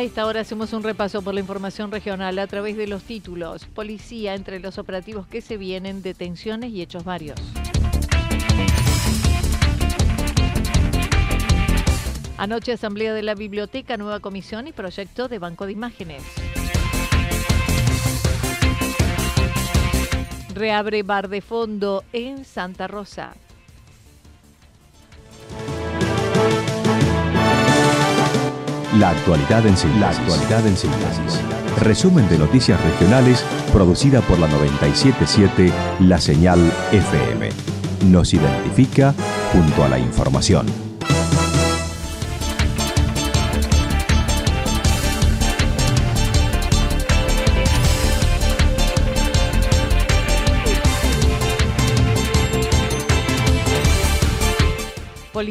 A esta hora hacemos un repaso por la información regional a través de los títulos. Policía entre los operativos que se vienen, detenciones y hechos varios. Anoche Asamblea de la Biblioteca, nueva comisión y proyecto de Banco de Imágenes. Reabre bar de fondo en Santa Rosa. La actualidad en síntesis. Resumen de noticias regionales producida por la 977 La Señal FM. Nos identifica junto a la información.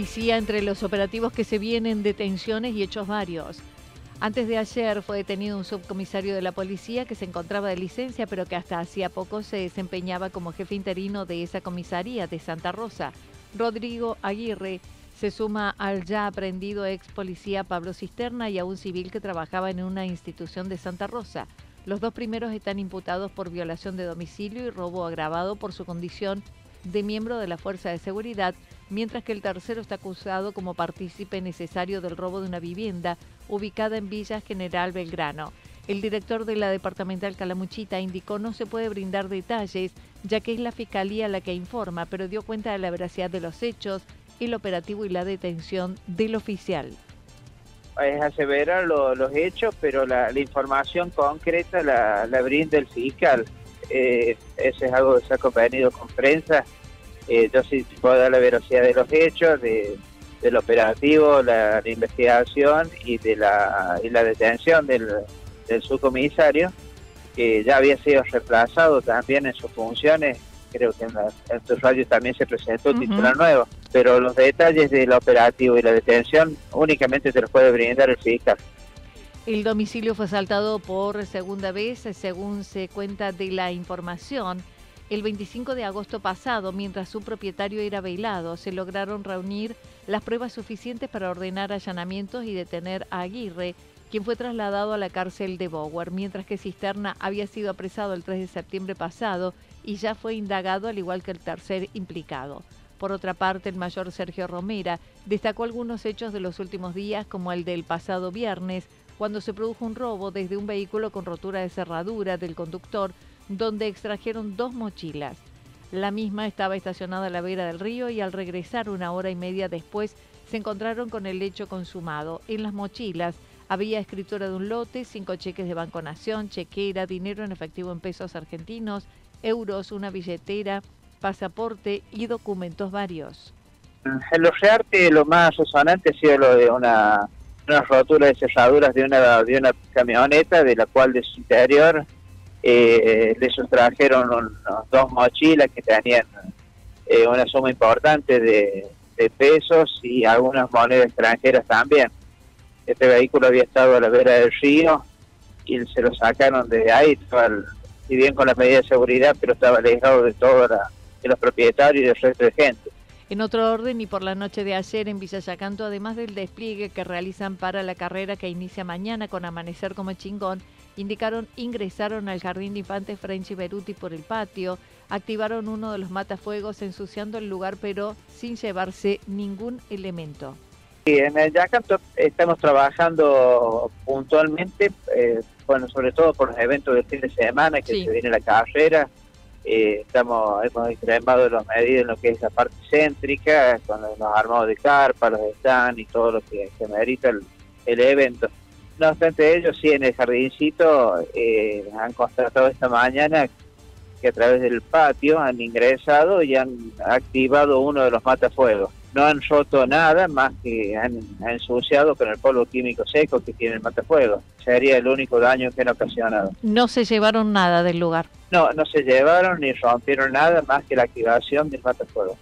Policía entre los operativos que se vienen, detenciones y hechos varios. Antes de ayer fue detenido un subcomisario de la policía que se encontraba de licencia, pero que hasta hacía poco se desempeñaba como jefe interino de esa comisaría de Santa Rosa. Rodrigo Aguirre se suma al ya aprendido ex policía Pablo Cisterna y a un civil que trabajaba en una institución de Santa Rosa. Los dos primeros están imputados por violación de domicilio y robo agravado por su condición de miembro de la Fuerza de Seguridad mientras que el tercero está acusado como partícipe necesario del robo de una vivienda ubicada en Villa General Belgrano. El director de la departamental Calamuchita indicó no se puede brindar detalles, ya que es la fiscalía la que informa, pero dio cuenta de la veracidad de los hechos, el operativo y la detención del oficial. Es aseverar los hechos, pero la, información concreta la, brinda el fiscal. Eh, eso es algo que se ha convenido con prensa eh, yo sí puedo dar la velocidad de los hechos, de, del operativo, la, investigación y de la, y la detención del, subcomisario, que ya había sido reemplazado también en sus funciones. Creo que en, tu radio también se presentó un titular nuevo, pero los detalles del operativo y la detención únicamente te los puede brindar el fiscal. El domicilio fue asaltado por segunda vez, según se cuenta de la información el 25 de agosto pasado, mientras su propietario era bailado, se lograron reunir las pruebas suficientes para ordenar allanamientos y detener a Aguirre, quien fue trasladado a la cárcel de Bower, mientras que Cisterna había sido apresado el 3 de septiembre pasado y ya fue indagado al igual que el tercer implicado. Por otra parte, el mayor Sergio Romera destacó algunos hechos de los últimos días, como el del pasado viernes, cuando se produjo un robo desde un vehículo con rotura de cerradura del conductor donde extrajeron dos mochilas. La misma estaba estacionada a la vera del río y al regresar una hora y media después se encontraron con el hecho consumado. En las mochilas había escritura de un lote, cinco cheques de Banco Nación, chequera, dinero en efectivo en pesos argentinos, euros, una billetera, pasaporte y documentos varios. En los reartes lo más resonante ha sido lo de una, una rotura de cerraduras de una, de una camioneta, de la cual de su interior eh, sustrajeron dos mochilas que tenían eh, una suma importante de, pesos y algunas monedas extranjeras también. Este vehículo había estado a la vera del río y se lo sacaron de ahí, si bien con la medida de seguridad, pero estaba alejado de toda los propietarios y del resto de gente. En otro orden, y por la noche de ayer en Villa Yacanto, además del despliegue que realizan para la carrera que inicia mañana con Amanecer como Chingón, indicaron ingresaron al Jardín de Infantes French y Beruti por el patio, activaron uno de los matafuegos ensuciando el lugar pero sin llevarse ningún elemento. Sí, en el Yacanto estamos trabajando puntualmente, eh, bueno, sobre todo por los eventos del fin de semana, que se viene la carrera, eh, estamos hemos extremado las medidas en lo que es la parte céntrica, con los, armados de carpa, los stands y todo lo que, se merita el, evento. No obstante ellos, sí, en el jardincito eh, han constatado esta mañana que a través del patio han ingresado y han activado uno de los matafuegos no han roto nada más que han, ensuciado con el polvo químico seco que tiene el matafuego. Sería el único daño que han ocasionado. No se llevaron nada del lugar. No, no se llevaron ni rompieron nada más que la activación del matafuego.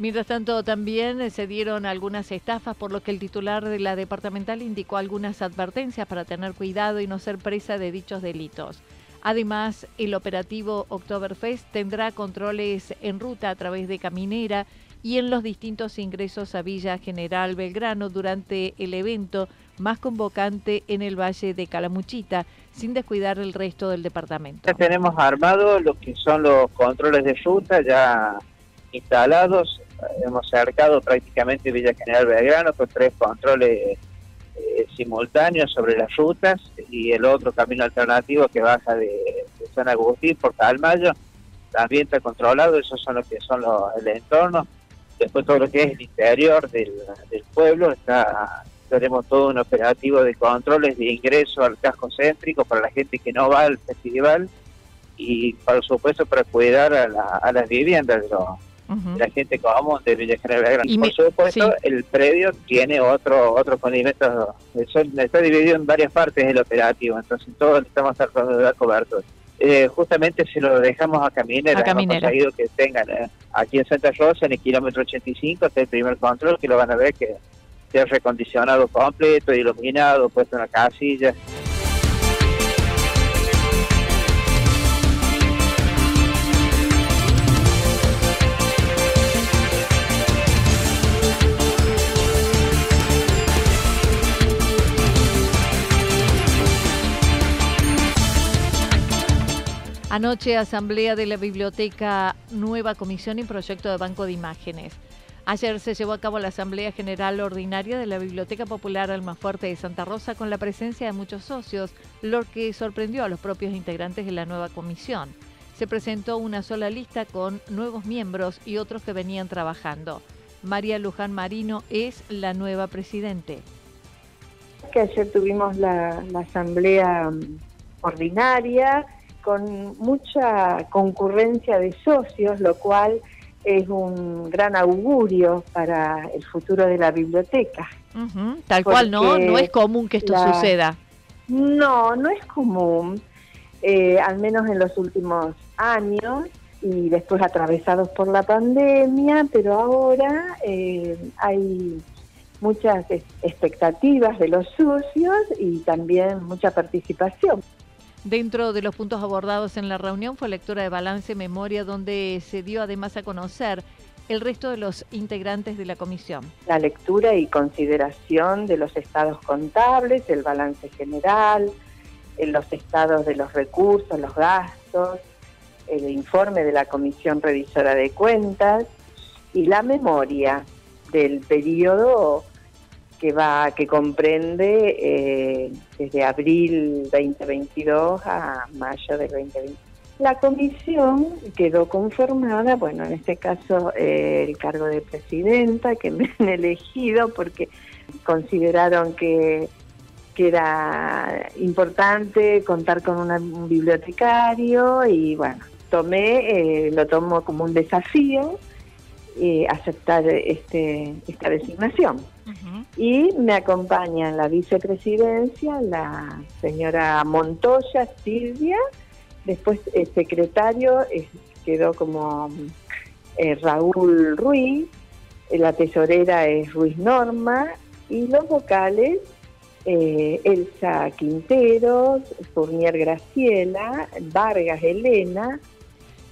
Mientras tanto, también se dieron algunas estafas, por lo que el titular de la departamental indicó algunas advertencias para tener cuidado y no ser presa de dichos delitos. Además, el operativo Oktoberfest tendrá controles en ruta a través de Caminera y en los distintos ingresos a Villa General Belgrano durante el evento más convocante en el Valle de Calamuchita, sin descuidar el resto del departamento. Ya tenemos armado lo que son los controles de ruta ya instalados. Hemos cercado prácticamente Villa General Belgrano con tres controles eh, simultáneos sobre las rutas y el otro camino alternativo que baja de, San Agustín por Calmayo también está controlado. Esos son los que son los, el entorno Después todo lo que es el interior del, pueblo, está tenemos todo un operativo de controles de ingreso al casco céntrico para la gente que no va al festival y por supuesto para cuidar a, las viviendas de, la gente común de Villa General Por supuesto, el predio tiene otro otro condimento, está dividido en varias partes el operativo, entonces todos estamos tratando de dar cobertura. Eh, justamente se lo dejamos a Caminera. A Hemos conseguido que tengan eh, aquí en Santa Rosa, en el kilómetro 85, está el primer control, que lo van a ver que ha recondicionado completo, iluminado, puesto en la casilla. Anoche, Asamblea de la Biblioteca, nueva comisión y proyecto de Banco de Imágenes. Ayer se llevó a cabo la Asamblea General Ordinaria de la Biblioteca Popular Almafuerte de Santa Rosa con la presencia de muchos socios, lo que sorprendió a los propios integrantes de la nueva comisión. Se presentó una sola lista con nuevos miembros y otros que venían trabajando. María Luján Marino es la nueva presidente. Que ayer tuvimos la, asamblea mm, ordinaria con mucha concurrencia de socios, lo cual es un gran augurio para el futuro de la biblioteca. Tal cual, ¿no? No es común que esto suceda. No, no es común, eh, al menos en los últimos años y después atravesados por la pandemia, pero ahora eh, hay muchas expectativas de los socios y también mucha participación. Dentro de los puntos abordados en la reunión fue lectura de balance memoria, donde se dio además a conocer el resto de los integrantes de la comisión. La lectura y consideración de los estados contables, el balance general, los estados de los recursos, los gastos, el informe de la Comisión Revisora de Cuentas y la memoria del periodo que va que comprende eh, desde abril 2022 a mayo del 2020. La comisión quedó conformada, bueno, en este caso eh, el cargo de presidenta, que me han elegido porque consideraron que, que era importante contar con un bibliotecario y bueno, tomé, eh, lo tomo como un desafío aceptar este, esta designación. Y me acompaña en la vicepresidencia la señora Montoya Silvia, después el secretario quedó como eh, Raúl Ruiz, la tesorera es Ruiz Norma. Y los vocales eh, Elsa Quinteros, Fournier Graciela, Vargas Elena,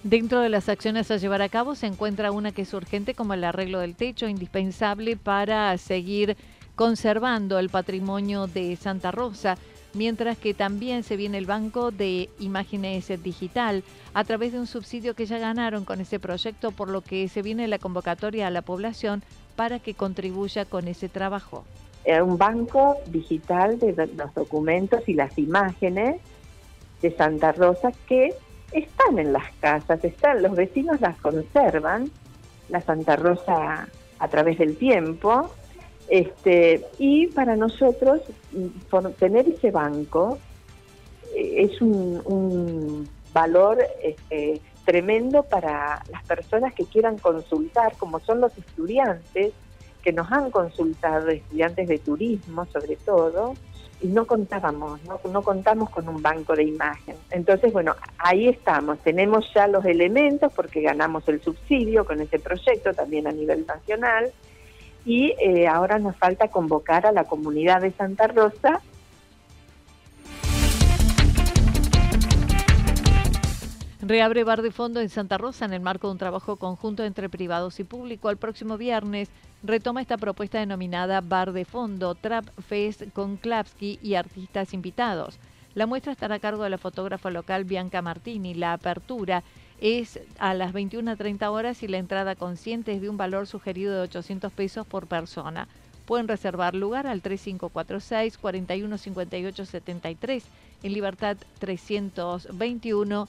Dentro de las acciones a llevar a cabo se encuentra una que es urgente como el arreglo del techo, indispensable para seguir conservando el patrimonio de Santa Rosa, mientras que también se viene el Banco de Imágenes Digital a través de un subsidio que ya ganaron con ese proyecto, por lo que se viene la convocatoria a la población para que contribuya con ese trabajo. Un banco digital de los documentos y las imágenes de Santa Rosa que están en las casas, están, los vecinos las conservan, la Santa Rosa a través del tiempo, este, y para nosotros tener ese banco eh, es un, valor este, tremendo para las personas que quieran consultar, como son los estudiantes que nos han consultado, estudiantes de turismo sobre todo, y no contábamos, no, no contamos con un banco de imagen. Entonces, bueno, ahí estamos, tenemos ya los elementos porque ganamos el subsidio con este proyecto también a nivel nacional y eh, ahora nos falta convocar a la comunidad de Santa Rosa Reabre Bar de Fondo en Santa Rosa en el marco de un trabajo conjunto entre privados y público. El próximo viernes retoma esta propuesta denominada Bar de Fondo, Trap Fest con Klapsky y artistas invitados. La muestra estará a cargo de la fotógrafa local Bianca Martini. La apertura es a las 21.30 horas y la entrada consciente es de un valor sugerido de 800 pesos por persona. Pueden reservar lugar al 3546 415873 en Libertad 321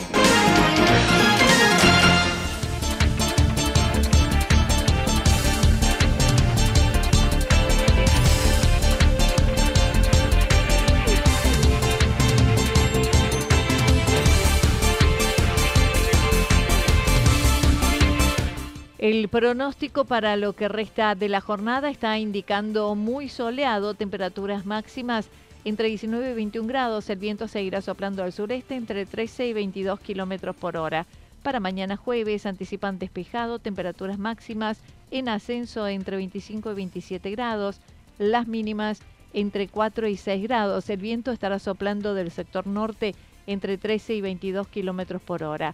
Pronóstico para lo que resta de la jornada está indicando muy soleado, temperaturas máximas entre 19 y 21 grados. El viento seguirá soplando al sureste entre 13 y 22 kilómetros por hora. Para mañana jueves anticipan despejado, temperaturas máximas en ascenso entre 25 y 27 grados, las mínimas entre 4 y 6 grados. El viento estará soplando del sector norte entre 13 y 22 kilómetros por hora.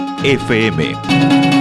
FM.